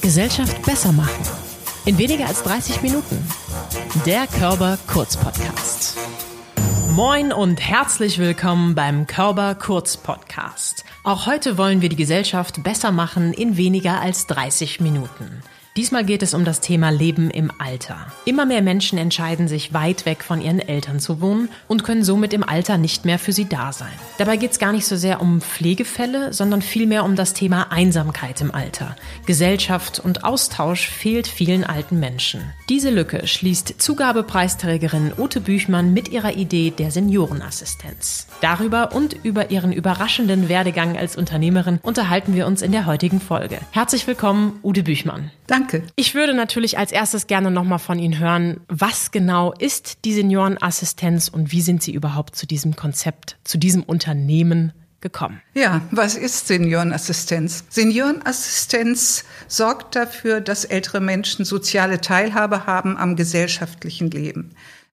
Gesellschaft besser machen. In weniger als 30 Minuten. Der Körper Kurz Podcast. Moin und herzlich willkommen beim Körper Kurz Podcast. Auch heute wollen wir die Gesellschaft besser machen in weniger als 30 Minuten. Diesmal geht es um das Thema Leben im Alter. Immer mehr Menschen entscheiden sich, weit weg von ihren Eltern zu wohnen und können somit im Alter nicht mehr für sie da sein. Dabei geht es gar nicht so sehr um Pflegefälle, sondern vielmehr um das Thema Einsamkeit im Alter. Gesellschaft und Austausch fehlt vielen alten Menschen. Diese Lücke schließt Zugabepreisträgerin Ute Büchmann mit ihrer Idee der Seniorenassistenz. Darüber und über ihren überraschenden Werdegang als Unternehmerin unterhalten wir uns in der heutigen Folge. Herzlich willkommen, Ute Büchmann. Danke. Ich würde natürlich als erstes gerne nochmal von Ihnen hören, was genau ist die Seniorenassistenz und wie sind Sie überhaupt zu diesem Konzept, zu diesem Unternehmen gekommen? Ja, was ist Seniorenassistenz? Seniorenassistenz sorgt dafür, dass ältere Menschen soziale Teilhabe haben am gesellschaftlichen Leben.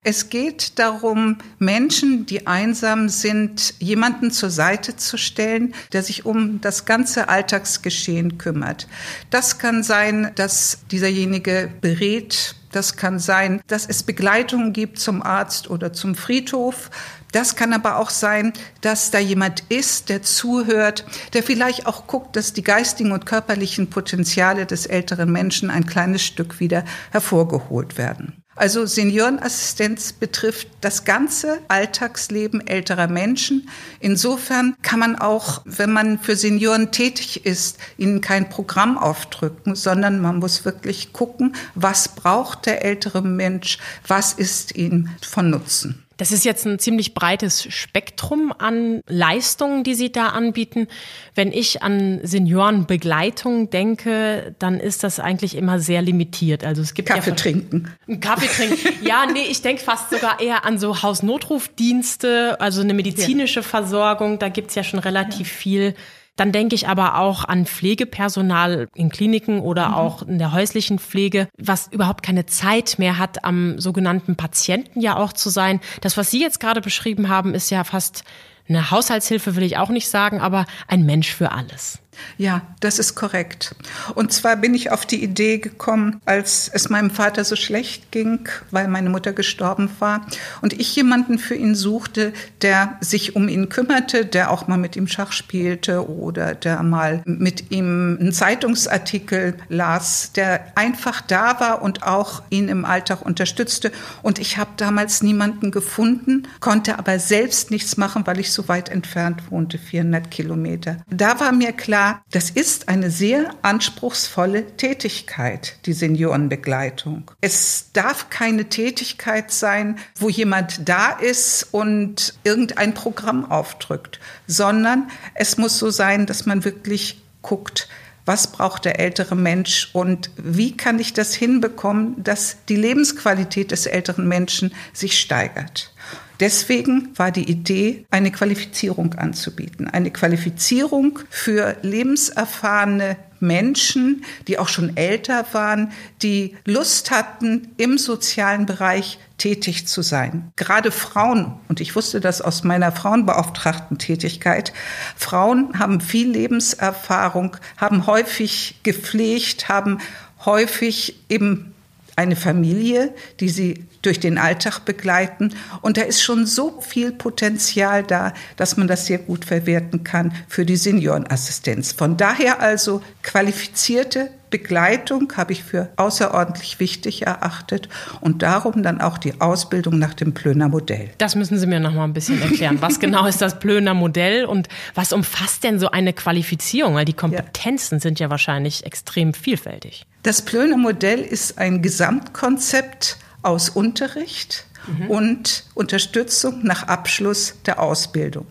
Es geht darum, Menschen, die einsam sind, jemanden zur Seite zu stellen, der sich um das ganze Alltagsgeschehen kümmert. Das kann sein, dass dieserjenige berät, das kann sein, dass es Begleitung gibt zum Arzt oder zum Friedhof. Das kann aber auch sein, dass da jemand ist, der zuhört, der vielleicht auch guckt, dass die geistigen und körperlichen Potenziale des älteren Menschen ein kleines Stück wieder hervorgeholt werden. Also Seniorenassistenz betrifft das ganze Alltagsleben älterer Menschen. Insofern kann man auch, wenn man für Senioren tätig ist, ihnen kein Programm aufdrücken, sondern man muss wirklich gucken, was braucht der ältere Mensch, was ist ihm von Nutzen. Das ist jetzt ein ziemlich breites Spektrum an Leistungen, die Sie da anbieten. Wenn ich an Seniorenbegleitung denke, dann ist das eigentlich immer sehr limitiert. Also es gibt Kaffee ja trinken. Kaffee trinken. Ja, nee, ich denke fast sogar eher an so Hausnotrufdienste, also eine medizinische ja. Versorgung. Da gibt's ja schon relativ ja. viel. Dann denke ich aber auch an Pflegepersonal in Kliniken oder mhm. auch in der häuslichen Pflege, was überhaupt keine Zeit mehr hat, am sogenannten Patienten ja auch zu sein. Das, was Sie jetzt gerade beschrieben haben, ist ja fast eine Haushaltshilfe, will ich auch nicht sagen, aber ein Mensch für alles. Ja, das ist korrekt. Und zwar bin ich auf die Idee gekommen, als es meinem Vater so schlecht ging, weil meine Mutter gestorben war und ich jemanden für ihn suchte, der sich um ihn kümmerte, der auch mal mit ihm Schach spielte oder der mal mit ihm einen Zeitungsartikel las, der einfach da war und auch ihn im Alltag unterstützte. Und ich habe damals niemanden gefunden, konnte aber selbst nichts machen, weil ich so weit entfernt wohnte, 400 Kilometer. Da war mir klar, das ist eine sehr anspruchsvolle Tätigkeit, die Seniorenbegleitung. Es darf keine Tätigkeit sein, wo jemand da ist und irgendein Programm aufdrückt, sondern es muss so sein, dass man wirklich guckt, was braucht der ältere Mensch und wie kann ich das hinbekommen, dass die Lebensqualität des älteren Menschen sich steigert. Deswegen war die Idee, eine Qualifizierung anzubieten. Eine Qualifizierung für lebenserfahrene Menschen, die auch schon älter waren, die Lust hatten, im sozialen Bereich tätig zu sein. Gerade Frauen, und ich wusste das aus meiner Frauenbeauftragten Tätigkeit, Frauen haben viel Lebenserfahrung, haben häufig gepflegt, haben häufig eben eine Familie, die sie durch den Alltag begleiten. Und da ist schon so viel Potenzial da, dass man das sehr gut verwerten kann für die Seniorenassistenz. Von daher also qualifizierte Begleitung habe ich für außerordentlich wichtig erachtet und darum dann auch die Ausbildung nach dem Plöner Modell. Das müssen Sie mir noch mal ein bisschen erklären. Was genau ist das Plöner Modell und was umfasst denn so eine Qualifizierung? Weil die Kompetenzen ja. sind ja wahrscheinlich extrem vielfältig. Das Plöner Modell ist ein Gesamtkonzept aus Unterricht mhm. und Unterstützung nach Abschluss der Ausbildung.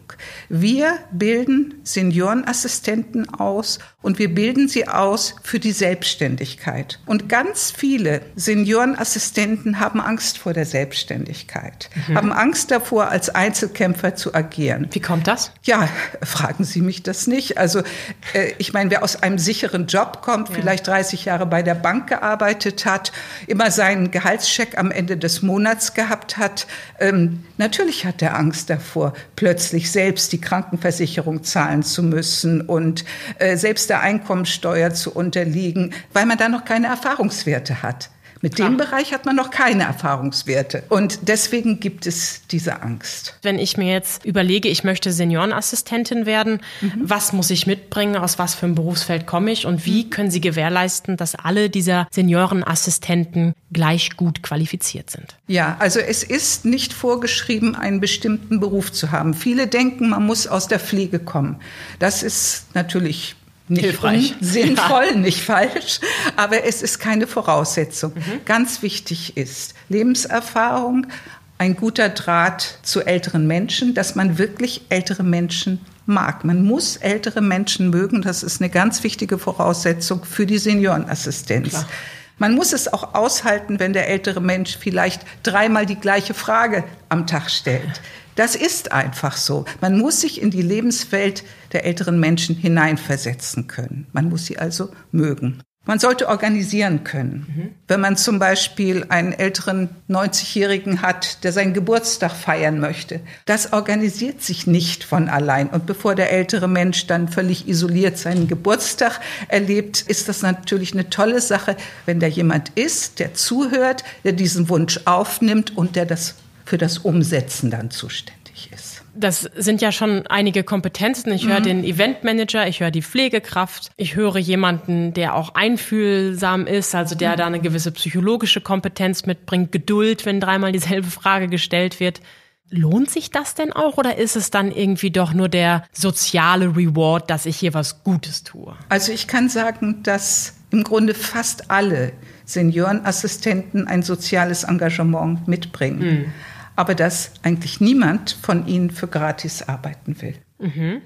Wir bilden Seniorenassistenten aus und wir bilden sie aus für die Selbstständigkeit. Und ganz viele Seniorenassistenten haben Angst vor der Selbstständigkeit, mhm. haben Angst davor, als Einzelkämpfer zu agieren. Wie kommt das? Ja, fragen Sie mich das nicht. Also äh, ich meine, wer aus einem sicheren Job kommt, ja. vielleicht 30 Jahre bei der Bank gearbeitet hat, immer seinen Gehaltscheck am Ende des Monats gehabt gehabt hat, ähm, natürlich hat er Angst davor, plötzlich selbst die Krankenversicherung zahlen zu müssen und äh, selbst der Einkommensteuer zu unterliegen, weil man da noch keine Erfahrungswerte hat. Mit Klar. dem Bereich hat man noch keine Erfahrungswerte. Und deswegen gibt es diese Angst. Wenn ich mir jetzt überlege, ich möchte Seniorenassistentin werden, mhm. was muss ich mitbringen, aus was für einem Berufsfeld komme ich und wie mhm. können Sie gewährleisten, dass alle dieser Seniorenassistenten gleich gut qualifiziert sind? Ja, also es ist nicht vorgeschrieben, einen bestimmten Beruf zu haben. Viele denken, man muss aus der Pflege kommen. Das ist natürlich nicht Hilfreich. sinnvoll, ja. nicht falsch, aber es ist keine Voraussetzung. Mhm. Ganz wichtig ist Lebenserfahrung, ein guter Draht zu älteren Menschen, dass man wirklich ältere Menschen mag. Man muss ältere Menschen mögen, das ist eine ganz wichtige Voraussetzung für die Seniorenassistenz. Klar. Man muss es auch aushalten, wenn der ältere Mensch vielleicht dreimal die gleiche Frage am Tag stellt. Das ist einfach so. Man muss sich in die Lebenswelt der älteren Menschen hineinversetzen können. Man muss sie also mögen. Man sollte organisieren können. Mhm. Wenn man zum Beispiel einen älteren 90-Jährigen hat, der seinen Geburtstag feiern möchte, das organisiert sich nicht von allein. Und bevor der ältere Mensch dann völlig isoliert seinen Geburtstag erlebt, ist das natürlich eine tolle Sache, wenn da jemand ist, der zuhört, der diesen Wunsch aufnimmt und der das für das Umsetzen dann zuständig. Das sind ja schon einige Kompetenzen. Ich höre mhm. den Eventmanager, ich höre die Pflegekraft, ich höre jemanden, der auch einfühlsam ist, also der mhm. da eine gewisse psychologische Kompetenz mitbringt, Geduld, wenn dreimal dieselbe Frage gestellt wird. Lohnt sich das denn auch oder ist es dann irgendwie doch nur der soziale Reward, dass ich hier was Gutes tue? Also ich kann sagen, dass im Grunde fast alle Seniorenassistenten ein soziales Engagement mitbringen. Mhm aber dass eigentlich niemand von ihnen für gratis arbeiten will.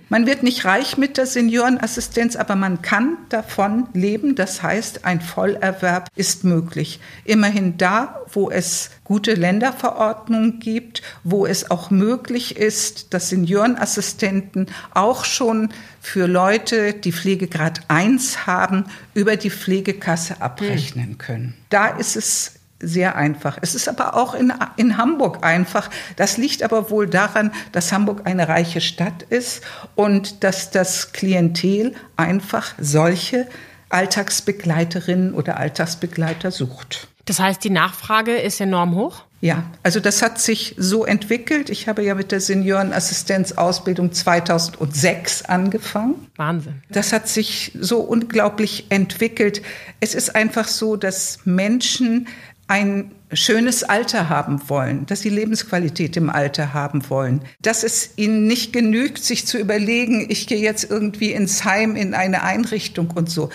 Man wird nicht reich mit der Seniorenassistenz, aber man kann davon leben. Das heißt, ein Vollerwerb ist möglich. Immerhin da, wo es gute Länderverordnungen gibt, wo es auch möglich ist, dass Seniorenassistenten auch schon für Leute, die Pflegegrad 1 haben, über die Pflegekasse abrechnen können. Da ist es sehr einfach. Es ist aber auch in, in Hamburg einfach. Das liegt aber wohl daran, dass Hamburg eine reiche Stadt ist und dass das Klientel einfach solche Alltagsbegleiterinnen oder Alltagsbegleiter sucht. Das heißt, die Nachfrage ist enorm hoch? Ja, also das hat sich so entwickelt. Ich habe ja mit der Seniorenassistenzausbildung 2006 angefangen. Wahnsinn. Das hat sich so unglaublich entwickelt. Es ist einfach so, dass Menschen ein schönes Alter haben wollen, dass sie Lebensqualität im Alter haben wollen, dass es ihnen nicht genügt, sich zu überlegen, ich gehe jetzt irgendwie ins Heim in eine Einrichtung und so,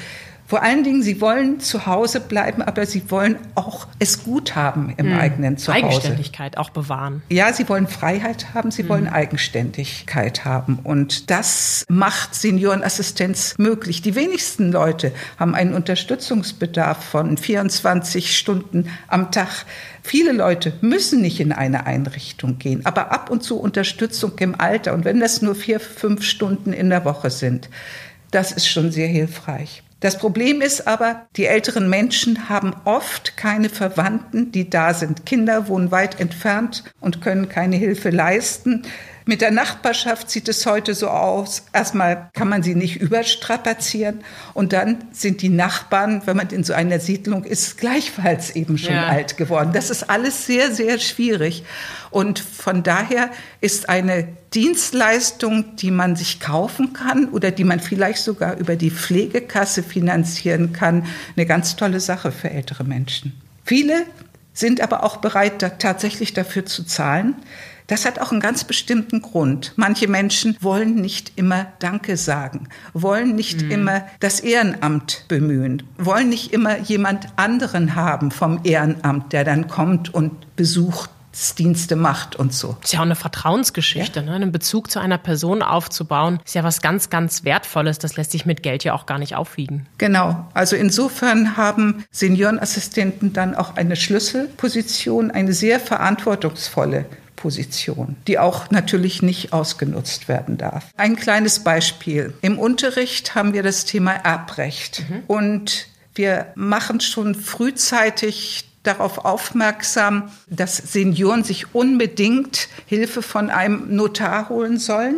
vor allen Dingen, sie wollen zu Hause bleiben, aber sie wollen auch es gut haben im mhm. eigenen Zuhause. Eigenständigkeit auch bewahren. Ja, sie wollen Freiheit haben, sie mhm. wollen Eigenständigkeit haben. Und das macht Seniorenassistenz möglich. Die wenigsten Leute haben einen Unterstützungsbedarf von 24 Stunden am Tag. Viele Leute müssen nicht in eine Einrichtung gehen, aber ab und zu Unterstützung im Alter. Und wenn das nur vier, fünf Stunden in der Woche sind, das ist schon sehr hilfreich. Das Problem ist aber, die älteren Menschen haben oft keine Verwandten, die da sind. Kinder wohnen weit entfernt und können keine Hilfe leisten. Mit der Nachbarschaft sieht es heute so aus. Erstmal kann man sie nicht überstrapazieren und dann sind die Nachbarn, wenn man in so einer Siedlung ist, gleichfalls eben schon ja. alt geworden. Das ist alles sehr, sehr schwierig. Und von daher ist eine Dienstleistung, die man sich kaufen kann oder die man vielleicht sogar über die Pflegekasse finanzieren kann, eine ganz tolle Sache für ältere Menschen. Viele sind aber auch bereit, da tatsächlich dafür zu zahlen. Das hat auch einen ganz bestimmten Grund. Manche Menschen wollen nicht immer Danke sagen, wollen nicht mhm. immer das Ehrenamt bemühen, wollen nicht immer jemand anderen haben vom Ehrenamt, der dann kommt und besucht Dienste macht und so. Ist ja auch eine Vertrauensgeschichte, ja. ne? einen Bezug zu einer Person aufzubauen, ist ja was ganz, ganz Wertvolles. Das lässt sich mit Geld ja auch gar nicht aufwiegen. Genau. Also insofern haben Seniorenassistenten dann auch eine Schlüsselposition, eine sehr verantwortungsvolle Position, die auch natürlich nicht ausgenutzt werden darf. Ein kleines Beispiel. Im Unterricht haben wir das Thema Erbrecht mhm. und wir machen schon frühzeitig darauf aufmerksam, dass Senioren sich unbedingt Hilfe von einem Notar holen sollen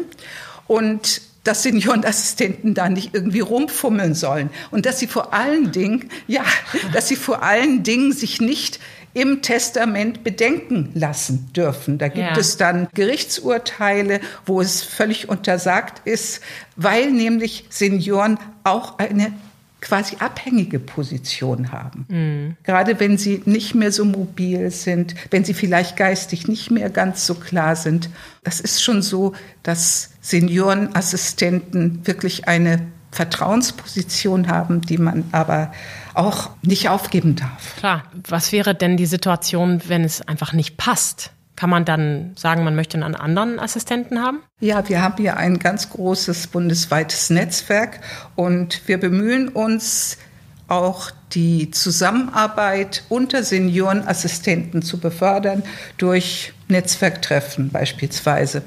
und dass Seniorenassistenten da nicht irgendwie rumfummeln sollen und dass sie vor allen Dingen, ja, dass sie vor allen Dingen sich nicht im Testament bedenken lassen dürfen. Da gibt ja. es dann Gerichtsurteile, wo es völlig untersagt ist, weil nämlich Senioren auch eine quasi abhängige Position haben. Mhm. Gerade wenn sie nicht mehr so mobil sind, wenn sie vielleicht geistig nicht mehr ganz so klar sind. Das ist schon so, dass Seniorenassistenten wirklich eine Vertrauensposition haben, die man aber auch nicht aufgeben darf. Klar. Was wäre denn die Situation, wenn es einfach nicht passt? Kann man dann sagen, man möchte einen anderen Assistenten haben? Ja, wir haben hier ein ganz großes bundesweites Netzwerk und wir bemühen uns auch die Zusammenarbeit unter Seniorenassistenten zu befördern durch Netzwerktreffen beispielsweise.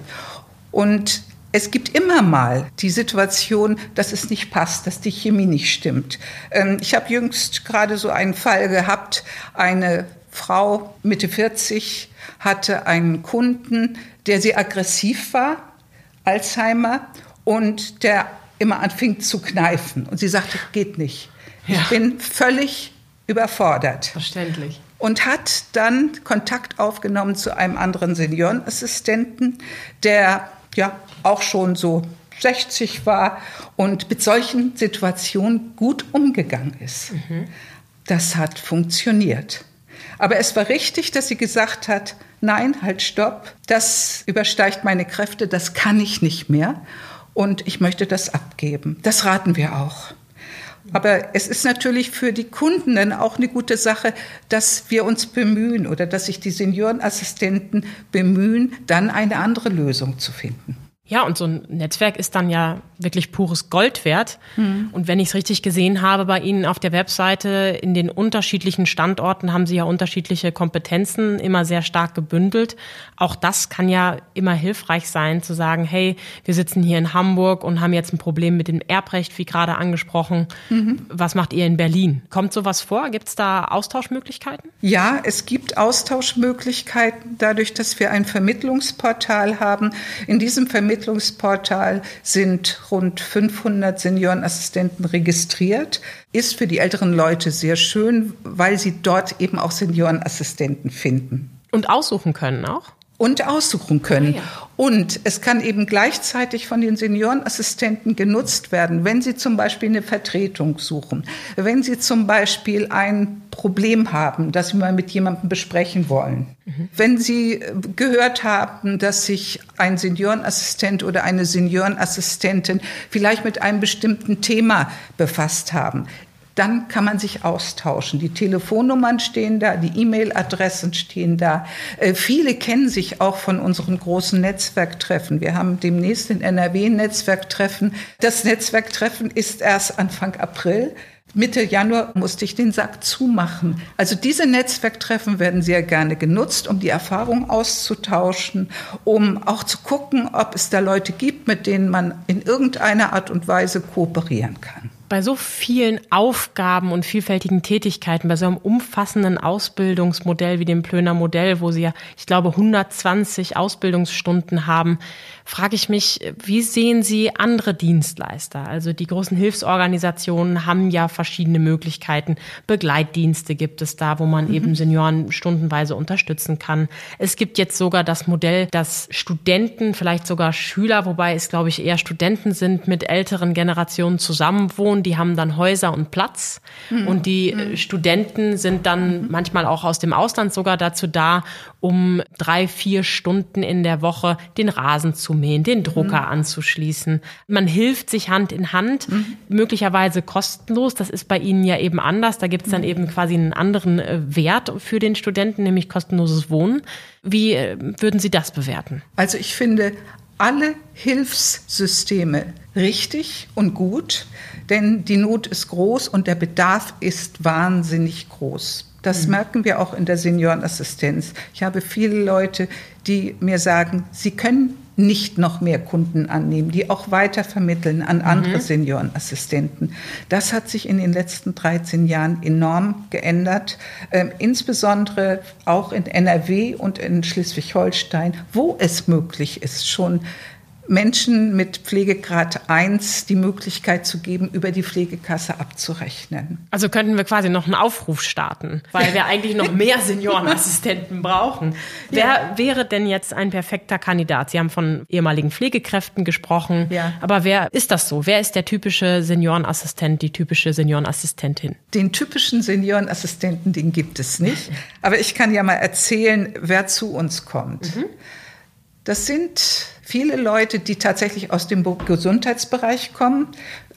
Und es gibt immer mal die Situation, dass es nicht passt, dass die Chemie nicht stimmt. Ähm, ich habe jüngst gerade so einen Fall gehabt, eine Frau Mitte 40 hatte einen Kunden, der sehr aggressiv war, Alzheimer, und der immer anfing zu kneifen. Und sie sagte, geht nicht. Ja. Ich bin völlig überfordert. Verständlich. Und hat dann Kontakt aufgenommen zu einem anderen Seniorenassistenten, der ja auch schon so 60 war und mit solchen Situationen gut umgegangen ist. Mhm. Das hat funktioniert. Aber es war richtig, dass sie gesagt hat, nein, halt, stopp, das übersteigt meine Kräfte, das kann ich nicht mehr und ich möchte das abgeben. Das raten wir auch. Aber es ist natürlich für die Kunden dann auch eine gute Sache, dass wir uns bemühen oder dass sich die Seniorenassistenten bemühen, dann eine andere Lösung zu finden. Ja, und so ein Netzwerk ist dann ja wirklich pures Gold wert. Mhm. Und wenn ich es richtig gesehen habe bei Ihnen auf der Webseite, in den unterschiedlichen Standorten haben Sie ja unterschiedliche Kompetenzen immer sehr stark gebündelt. Auch das kann ja immer hilfreich sein, zu sagen, hey, wir sitzen hier in Hamburg und haben jetzt ein Problem mit dem Erbrecht, wie gerade angesprochen. Mhm. Was macht ihr in Berlin? Kommt sowas vor? Gibt es da Austauschmöglichkeiten? Ja, es gibt Austauschmöglichkeiten dadurch, dass wir ein Vermittlungsportal haben. In diesem Vermittlungsportal Vermittlungsportal sind rund 500 Seniorenassistenten registriert. Ist für die älteren Leute sehr schön, weil sie dort eben auch Seniorenassistenten finden. Und aussuchen können auch? Und aussuchen können. Ah, ja. Und es kann eben gleichzeitig von den Seniorenassistenten genutzt werden, wenn sie zum Beispiel eine Vertretung suchen, wenn sie zum Beispiel ein Problem haben, das sie mal mit jemandem besprechen wollen, mhm. wenn sie äh, gehört haben, dass sich ein Seniorenassistent oder eine Seniorenassistentin vielleicht mit einem bestimmten Thema befasst haben dann kann man sich austauschen. Die Telefonnummern stehen da, die E-Mail-Adressen stehen da. Äh, viele kennen sich auch von unseren großen Netzwerktreffen. Wir haben demnächst in NRW ein Netzwerktreffen. Das Netzwerktreffen ist erst Anfang April. Mitte Januar musste ich den Sack zumachen. Also diese Netzwerktreffen werden sehr gerne genutzt, um die Erfahrung auszutauschen, um auch zu gucken, ob es da Leute gibt, mit denen man in irgendeiner Art und Weise kooperieren kann bei so vielen Aufgaben und vielfältigen Tätigkeiten, bei so einem umfassenden Ausbildungsmodell wie dem Plöner Modell, wo Sie ja, ich glaube, 120 Ausbildungsstunden haben, frage ich mich, wie sehen Sie andere Dienstleister? Also die großen Hilfsorganisationen haben ja verschiedene Möglichkeiten. Begleitdienste gibt es da, wo man mhm. eben Senioren stundenweise unterstützen kann. Es gibt jetzt sogar das Modell, dass Studenten, vielleicht sogar Schüler, wobei es, glaube ich, eher Studenten sind, mit älteren Generationen zusammenwohnen. Die haben dann Häuser und Platz. Mhm. Und die mhm. Studenten sind dann mhm. manchmal auch aus dem Ausland sogar dazu da, um drei, vier Stunden in der Woche den Rasen zu mähen, den Drucker mhm. anzuschließen. Man hilft sich Hand in Hand, mhm. möglicherweise kostenlos. Das ist bei Ihnen ja eben anders. Da gibt es dann mhm. eben quasi einen anderen äh, Wert für den Studenten, nämlich kostenloses Wohnen. Wie äh, würden Sie das bewerten? Also ich finde alle Hilfssysteme richtig und gut, denn die Not ist groß und der Bedarf ist wahnsinnig groß. Das mhm. merken wir auch in der Seniorenassistenz. Ich habe viele Leute, die mir sagen, sie können nicht noch mehr Kunden annehmen, die auch weiter vermitteln an andere mhm. Seniorenassistenten. Das hat sich in den letzten 13 Jahren enorm geändert, äh, insbesondere auch in NRW und in Schleswig-Holstein, wo es möglich ist, schon Menschen mit Pflegegrad 1 die Möglichkeit zu geben, über die Pflegekasse abzurechnen. Also könnten wir quasi noch einen Aufruf starten, weil wir eigentlich noch mehr Seniorenassistenten brauchen. Ja. Wer wäre denn jetzt ein perfekter Kandidat? Sie haben von ehemaligen Pflegekräften gesprochen, ja. aber wer ist das so? Wer ist der typische Seniorenassistent, die typische Seniorenassistentin? Den typischen Seniorenassistenten, den gibt es nicht. Aber ich kann ja mal erzählen, wer zu uns kommt. Mhm. Das sind viele Leute, die tatsächlich aus dem Gesundheitsbereich kommen.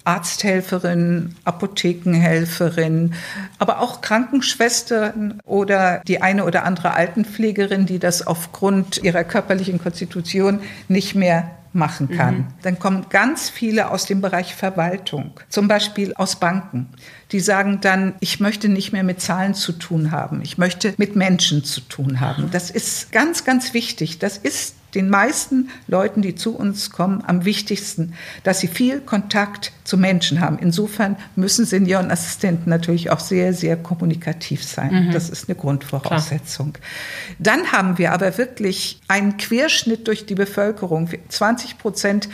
Arzthelferin, Apothekenhelferin, aber auch Krankenschwestern oder die eine oder andere Altenpflegerin, die das aufgrund ihrer körperlichen Konstitution nicht mehr machen kann. Mhm. Dann kommen ganz viele aus dem Bereich Verwaltung, zum Beispiel aus Banken. Die sagen dann, ich möchte nicht mehr mit Zahlen zu tun haben, ich möchte mit Menschen zu tun haben. Das ist ganz, ganz wichtig. Das ist den meisten Leuten, die zu uns kommen, am wichtigsten, dass sie viel Kontakt zu Menschen haben. Insofern müssen Seniorenassistenten natürlich auch sehr, sehr kommunikativ sein. Mhm. Das ist eine Grundvoraussetzung. Klar. Dann haben wir aber wirklich einen Querschnitt durch die Bevölkerung. 20 Prozent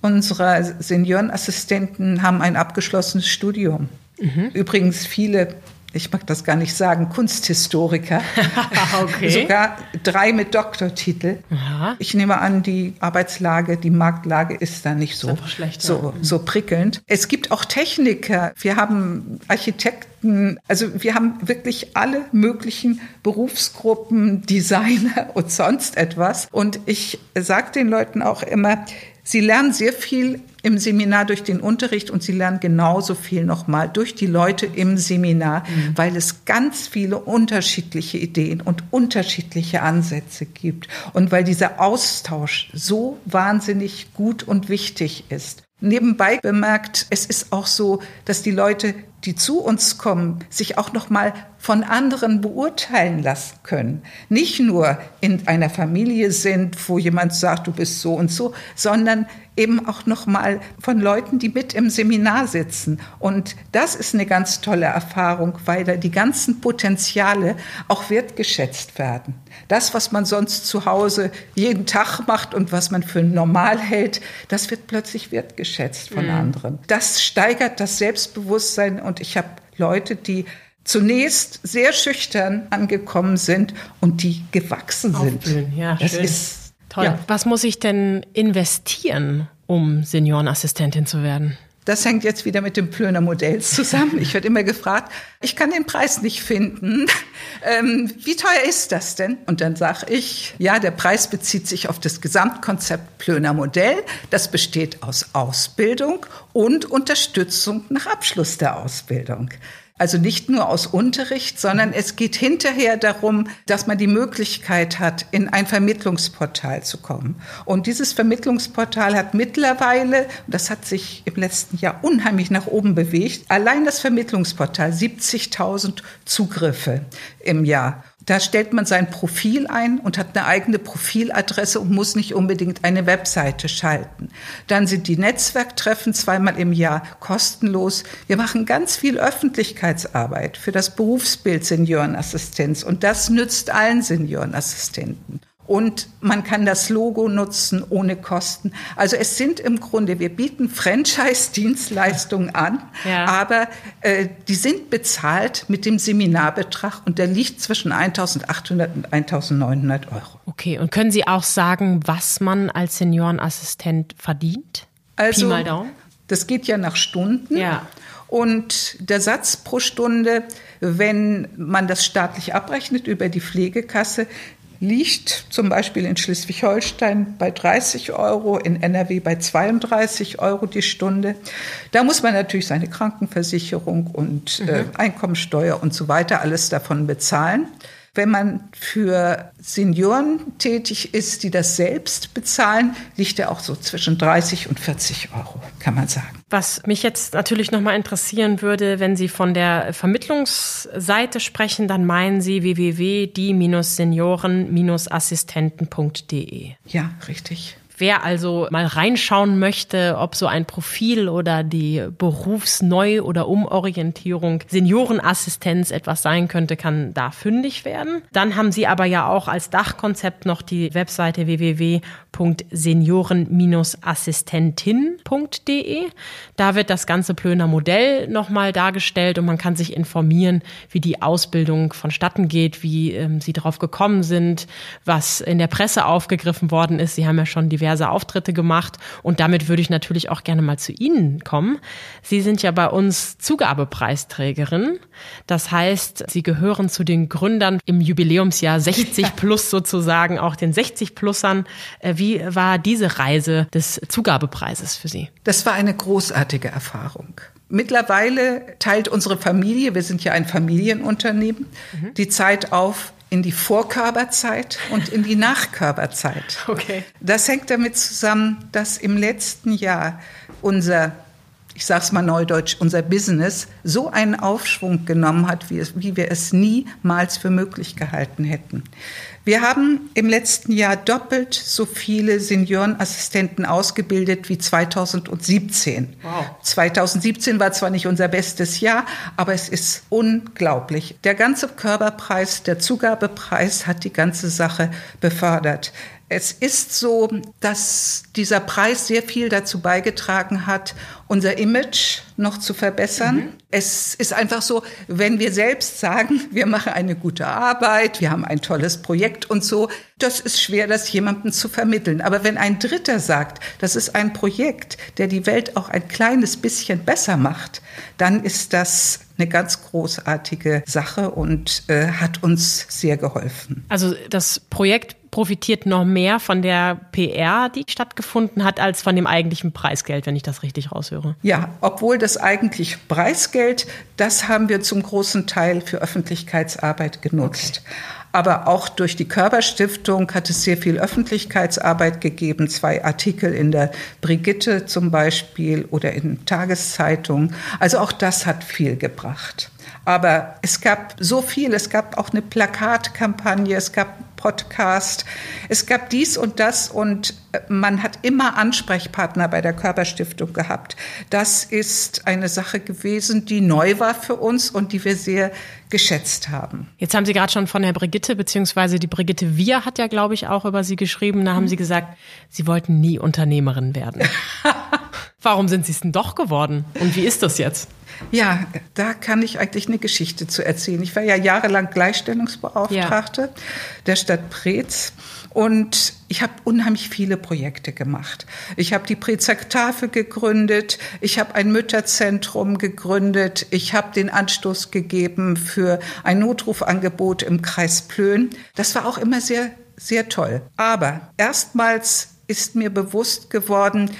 unserer Seniorenassistenten haben ein abgeschlossenes Studium. Mhm. Übrigens viele ich mag das gar nicht sagen, Kunsthistoriker. okay. Sogar drei mit Doktortitel. Aha. Ich nehme an, die Arbeitslage, die Marktlage ist da nicht so, schlecht, so, ja. so prickelnd. Es gibt auch Techniker. Wir haben Architekten. Also wir haben wirklich alle möglichen Berufsgruppen, Designer und sonst etwas. Und ich sage den Leuten auch immer, Sie lernen sehr viel im Seminar durch den Unterricht und sie lernen genauso viel nochmal durch die Leute im Seminar, mhm. weil es ganz viele unterschiedliche Ideen und unterschiedliche Ansätze gibt und weil dieser Austausch so wahnsinnig gut und wichtig ist. Nebenbei bemerkt, es ist auch so, dass die Leute, die zu uns kommen, sich auch noch mal von anderen beurteilen lassen können. Nicht nur in einer Familie sind, wo jemand sagt, du bist so und so, sondern eben auch noch mal von Leuten, die mit im Seminar sitzen. Und das ist eine ganz tolle Erfahrung, weil da die ganzen Potenziale auch wertgeschätzt werden. Das, was man sonst zu Hause jeden Tag macht und was man für normal hält, das wird plötzlich wertgeschätzt von mhm. anderen. Das steigert das Selbstbewusstsein und ich habe Leute, die zunächst sehr schüchtern angekommen sind und die gewachsen sind. Ja, das schön. ist Toll. Ja. Was muss ich denn investieren, um Seniorenassistentin zu werden? Das hängt jetzt wieder mit dem Plöner Modell zusammen. Ich werde immer gefragt, ich kann den Preis nicht finden. Ähm, wie teuer ist das denn? Und dann sage ich, ja, der Preis bezieht sich auf das Gesamtkonzept Plöner Modell. Das besteht aus Ausbildung und Unterstützung nach Abschluss der Ausbildung. Also nicht nur aus Unterricht, sondern es geht hinterher darum, dass man die Möglichkeit hat, in ein Vermittlungsportal zu kommen. Und dieses Vermittlungsportal hat mittlerweile, das hat sich im letzten Jahr unheimlich nach oben bewegt, allein das Vermittlungsportal 70.000 Zugriffe im Jahr. Da stellt man sein Profil ein und hat eine eigene Profiladresse und muss nicht unbedingt eine Webseite schalten. Dann sind die Netzwerktreffen zweimal im Jahr kostenlos. Wir machen ganz viel Öffentlichkeitsarbeit für das Berufsbild Seniorenassistenz und das nützt allen Seniorenassistenten und man kann das Logo nutzen ohne Kosten. Also es sind im Grunde, wir bieten Franchise-Dienstleistungen an, ja. aber äh, die sind bezahlt mit dem Seminarbetrag und der liegt zwischen 1.800 und 1.900 Euro. Okay, und können Sie auch sagen, was man als Seniorenassistent verdient? Also, Pi mal Daumen? das geht ja nach Stunden. Ja. Und der Satz pro Stunde, wenn man das staatlich abrechnet über die Pflegekasse, liegt zum Beispiel in Schleswig-Holstein bei 30 Euro, in NRW bei 32 Euro die Stunde. Da muss man natürlich seine Krankenversicherung und mhm. äh, Einkommensteuer und so weiter alles davon bezahlen. Wenn man für Senioren tätig ist, die das selbst bezahlen, liegt er auch so zwischen 30 und 40 Euro, kann man sagen. Was mich jetzt natürlich nochmal interessieren würde, wenn Sie von der Vermittlungsseite sprechen, dann meinen Sie www.die-senioren-assistenten.de. Ja, richtig Wer also mal reinschauen möchte, ob so ein Profil oder die Berufsneu- oder Umorientierung Seniorenassistenz etwas sein könnte, kann da fündig werden. Dann haben Sie aber ja auch als Dachkonzept noch die Webseite www.senioren-assistentin.de. Da wird das ganze Plöner Modell nochmal dargestellt und man kann sich informieren, wie die Ausbildung vonstatten geht, wie ähm, Sie drauf gekommen sind, was in der Presse aufgegriffen worden ist. Sie haben ja schon diverse diverse Auftritte gemacht und damit würde ich natürlich auch gerne mal zu Ihnen kommen. Sie sind ja bei uns Zugabepreisträgerin. Das heißt, Sie gehören zu den Gründern im Jubiläumsjahr 60 plus sozusagen, auch den 60 Plussern. Äh, wie war diese Reise des Zugabepreises für Sie? Das war eine großartige Erfahrung. Mittlerweile teilt unsere Familie, wir sind ja ein Familienunternehmen, mhm. die Zeit auf in die Vorkörperzeit und in die Nachkörperzeit. Okay. Das hängt damit zusammen, dass im letzten Jahr unser ich sage es mal neudeutsch, unser Business so einen Aufschwung genommen hat, wie, es, wie wir es niemals für möglich gehalten hätten. Wir haben im letzten Jahr doppelt so viele Seniorenassistenten ausgebildet wie 2017. Wow. 2017 war zwar nicht unser bestes Jahr, aber es ist unglaublich. Der ganze Körperpreis, der Zugabepreis hat die ganze Sache befördert. Es ist so, dass dieser Preis sehr viel dazu beigetragen hat, unser Image noch zu verbessern. Mhm. Es ist einfach so, wenn wir selbst sagen, wir machen eine gute Arbeit, wir haben ein tolles Projekt und so, das ist schwer, das jemandem zu vermitteln. Aber wenn ein Dritter sagt, das ist ein Projekt, der die Welt auch ein kleines bisschen besser macht, dann ist das eine ganz großartige Sache und äh, hat uns sehr geholfen. Also das Projekt profitiert noch mehr von der PR, die stattgefunden hat, als von dem eigentlichen Preisgeld, wenn ich das richtig raushöre. Ja, obwohl das eigentliche Preisgeld, das haben wir zum großen Teil für Öffentlichkeitsarbeit genutzt. Okay. Aber auch durch die Körperstiftung hat es sehr viel Öffentlichkeitsarbeit gegeben. Zwei Artikel in der Brigitte zum Beispiel oder in Tageszeitungen. Also auch das hat viel gebracht. Aber es gab so viel. Es gab auch eine Plakatkampagne. Es gab Podcast. Es gab dies und das und äh, man hat immer Ansprechpartner bei der Körperstiftung gehabt. Das ist eine Sache gewesen, die neu war für uns und die wir sehr geschätzt haben. Jetzt haben Sie gerade schon von der Brigitte, beziehungsweise die Brigitte Wir hat ja, glaube ich, auch über Sie geschrieben. Da haben mhm. Sie gesagt, Sie wollten nie Unternehmerin werden. Warum sind Sie es denn doch geworden? Und wie ist das jetzt? Ja, da kann ich eigentlich eine Geschichte zu erzählen. Ich war ja jahrelang Gleichstellungsbeauftragte ja. der Stadt Preetz und ich habe unheimlich viele Projekte gemacht. Ich habe die Prezer Tafel gegründet, ich habe ein Mütterzentrum gegründet, ich habe den Anstoß gegeben für ein Notrufangebot im Kreis Plön. Das war auch immer sehr, sehr toll. Aber erstmals ist mir bewusst geworden,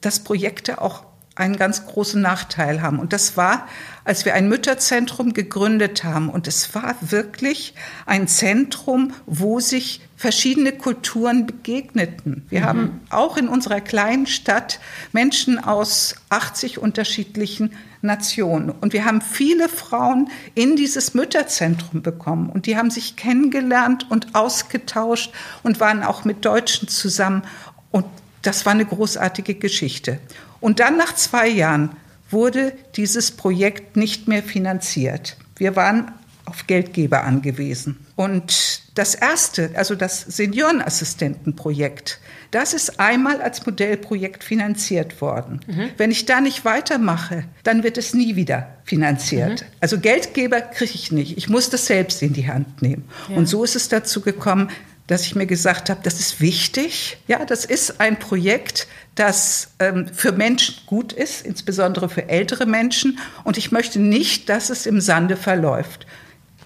dass Projekte auch einen ganz großen Nachteil haben. Und das war, als wir ein Mütterzentrum gegründet haben. Und es war wirklich ein Zentrum, wo sich verschiedene Kulturen begegneten. Wir mhm. haben auch in unserer kleinen Stadt Menschen aus 80 unterschiedlichen Nationen. Und wir haben viele Frauen in dieses Mütterzentrum bekommen. Und die haben sich kennengelernt und ausgetauscht und waren auch mit Deutschen zusammen. Und das war eine großartige Geschichte. Und dann nach zwei Jahren wurde dieses Projekt nicht mehr finanziert. Wir waren auf Geldgeber angewiesen. Und das erste, also das Seniorenassistentenprojekt, das ist einmal als Modellprojekt finanziert worden. Mhm. Wenn ich da nicht weitermache, dann wird es nie wieder finanziert. Mhm. Also Geldgeber kriege ich nicht. Ich muss das selbst in die Hand nehmen. Ja. Und so ist es dazu gekommen, dass ich mir gesagt habe, das ist wichtig. Ja, das ist ein Projekt, das ähm, für Menschen gut ist, insbesondere für ältere Menschen. Und ich möchte nicht, dass es im Sande verläuft.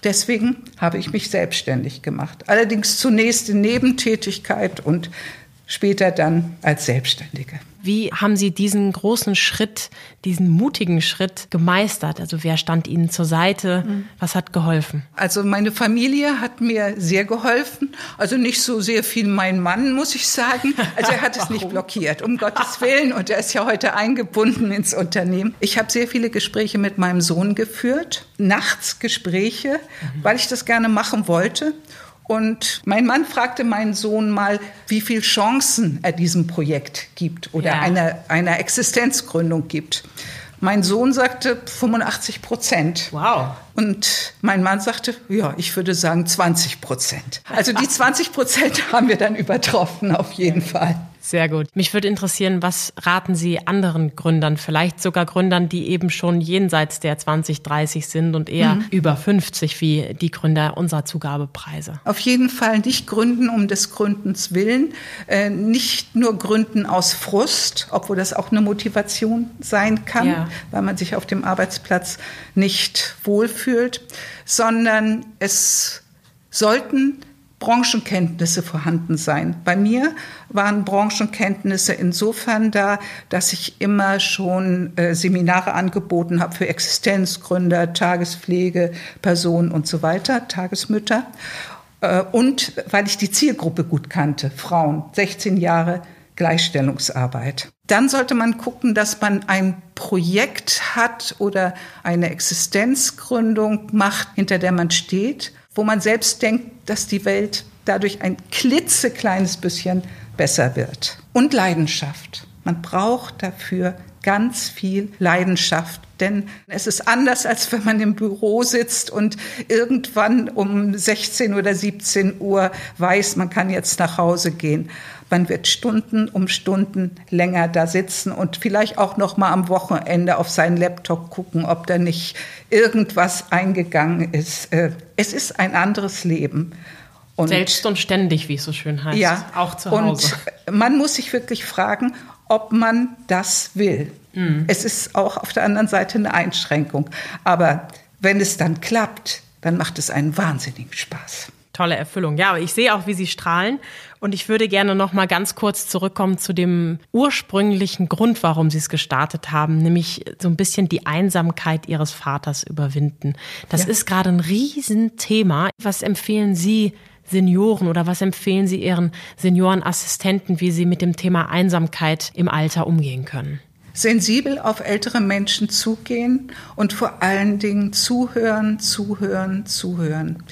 Deswegen habe ich mich selbstständig gemacht. Allerdings zunächst in Nebentätigkeit und später dann als Selbstständige. Wie haben Sie diesen großen Schritt, diesen mutigen Schritt gemeistert? Also wer stand Ihnen zur Seite? Was hat geholfen? Also meine Familie hat mir sehr geholfen. Also nicht so sehr viel mein Mann, muss ich sagen. Also er hat es nicht blockiert, um Gottes Willen. Und er ist ja heute eingebunden ins Unternehmen. Ich habe sehr viele Gespräche mit meinem Sohn geführt, nachts Gespräche, weil ich das gerne machen wollte. Und mein Mann fragte meinen Sohn mal, wie viele Chancen er diesem Projekt gibt oder ja. einer, einer Existenzgründung gibt. Mein Sohn sagte 85 Prozent. Wow. Und mein Mann sagte, ja, ich würde sagen 20 Prozent. Also die 20 Prozent haben wir dann übertroffen, auf jeden Fall. Sehr gut. Mich würde interessieren, was raten Sie anderen Gründern, vielleicht sogar Gründern, die eben schon jenseits der 20, 30 sind und eher mhm. über 50 wie die Gründer unserer Zugabepreise? Auf jeden Fall nicht gründen um des Gründens willen, äh, nicht nur gründen aus Frust, obwohl das auch eine Motivation sein kann, ja. weil man sich auf dem Arbeitsplatz nicht wohlfühlt, sondern es sollten Branchenkenntnisse vorhanden sein. Bei mir waren Branchenkenntnisse insofern da, dass ich immer schon äh, Seminare angeboten habe für Existenzgründer, Tagespflege, Personen und so weiter, Tagesmütter. Äh, und weil ich die Zielgruppe gut kannte, Frauen, 16 Jahre Gleichstellungsarbeit. Dann sollte man gucken, dass man ein Projekt hat oder eine Existenzgründung macht, hinter der man steht wo man selbst denkt, dass die Welt dadurch ein klitzekleines bisschen besser wird. Und Leidenschaft. Man braucht dafür ganz viel Leidenschaft. Denn es ist anders, als wenn man im Büro sitzt und irgendwann um 16 oder 17 Uhr weiß, man kann jetzt nach Hause gehen. Man wird Stunden um Stunden länger da sitzen und vielleicht auch noch mal am Wochenende auf seinen Laptop gucken, ob da nicht irgendwas eingegangen ist. Äh, es ist ein anderes Leben. Und Selbst und ständig, wie es so schön heißt. Ja, auch zu Hause. Und man muss sich wirklich fragen, ob man das will. Mhm. Es ist auch auf der anderen Seite eine Einschränkung. Aber wenn es dann klappt, dann macht es einen wahnsinnigen Spaß tolle Erfüllung. Ja, aber ich sehe auch, wie Sie strahlen. Und ich würde gerne noch mal ganz kurz zurückkommen zu dem ursprünglichen Grund, warum Sie es gestartet haben, nämlich so ein bisschen die Einsamkeit Ihres Vaters überwinden. Das ja. ist gerade ein Riesenthema. Was empfehlen Sie Senioren oder was empfehlen Sie Ihren Seniorenassistenten, wie sie mit dem Thema Einsamkeit im Alter umgehen können? Sensibel auf ältere Menschen zugehen und vor allen Dingen zuhören, zuhören, zuhören.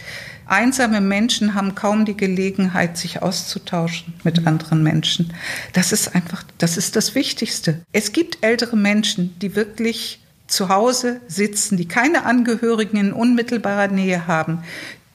Einsame Menschen haben kaum die Gelegenheit, sich auszutauschen mit mhm. anderen Menschen. Das ist einfach, das ist das Wichtigste. Es gibt ältere Menschen, die wirklich zu Hause sitzen, die keine Angehörigen in unmittelbarer Nähe haben,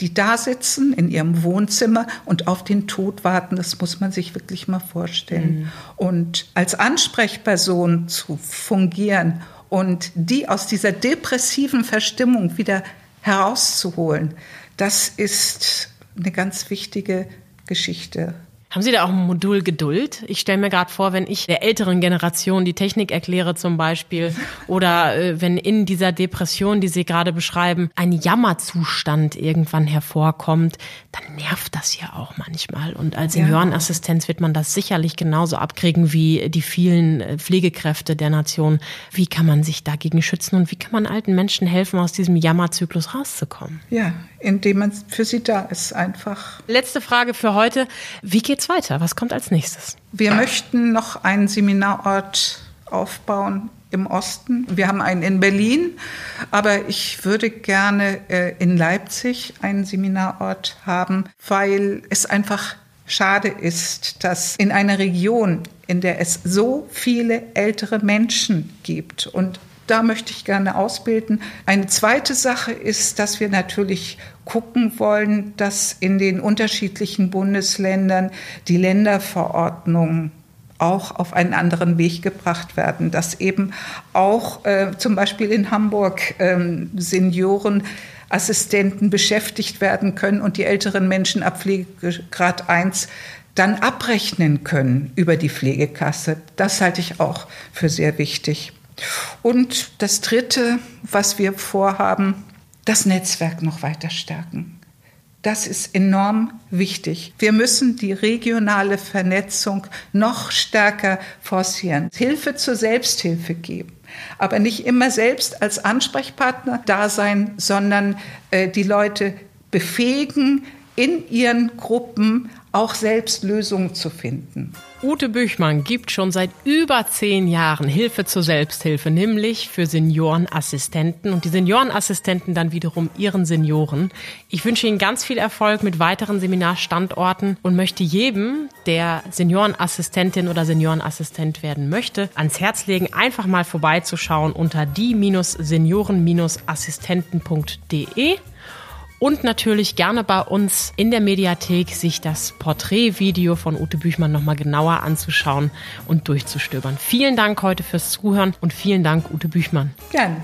die da sitzen in ihrem Wohnzimmer und auf den Tod warten. Das muss man sich wirklich mal vorstellen. Mhm. Und als Ansprechperson zu fungieren und die aus dieser depressiven Verstimmung wieder herauszuholen, das ist eine ganz wichtige Geschichte. Haben Sie da auch ein Modul Geduld? Ich stelle mir gerade vor, wenn ich der älteren Generation die Technik erkläre zum Beispiel oder äh, wenn in dieser Depression, die Sie gerade beschreiben, ein Jammerzustand irgendwann hervorkommt, dann nervt das ja auch manchmal. Und als Seniorenassistenz wird man das sicherlich genauso abkriegen wie die vielen äh, Pflegekräfte der Nation. Wie kann man sich dagegen schützen und wie kann man alten Menschen helfen, aus diesem Jammerzyklus rauszukommen? Ja, indem man für sie da ist einfach. Letzte Frage für heute. Wie geht's weiter? Was kommt als nächstes? Wir möchten noch einen Seminarort aufbauen im Osten. Wir haben einen in Berlin, aber ich würde gerne äh, in Leipzig einen Seminarort haben, weil es einfach schade ist, dass in einer Region, in der es so viele ältere Menschen gibt und da möchte ich gerne ausbilden. Eine zweite Sache ist, dass wir natürlich gucken wollen, dass in den unterschiedlichen Bundesländern die Länderverordnungen auch auf einen anderen Weg gebracht werden, dass eben auch äh, zum Beispiel in Hamburg ähm, Senioren Assistenten beschäftigt werden können und die älteren Menschen ab Pflegegrad 1 dann abrechnen können über die Pflegekasse. Das halte ich auch für sehr wichtig. Und das Dritte, was wir vorhaben, das Netzwerk noch weiter stärken. Das ist enorm wichtig. Wir müssen die regionale Vernetzung noch stärker forcieren. Hilfe zur Selbsthilfe geben. Aber nicht immer selbst als Ansprechpartner da sein, sondern äh, die Leute befähigen, in ihren Gruppen auch selbst Lösungen zu finden. Ute Büchmann gibt schon seit über zehn Jahren Hilfe zur Selbsthilfe, nämlich für Seniorenassistenten und die Seniorenassistenten dann wiederum ihren Senioren. Ich wünsche Ihnen ganz viel Erfolg mit weiteren Seminarstandorten und möchte jedem, der Seniorenassistentin oder Seniorenassistent werden möchte, ans Herz legen, einfach mal vorbeizuschauen unter die-senioren-assistenten.de und natürlich gerne bei uns in der Mediathek sich das Porträtvideo von Ute Büchmann nochmal genauer anzuschauen und durchzustöbern. Vielen Dank heute fürs Zuhören und vielen Dank, Ute Büchmann. Gerne.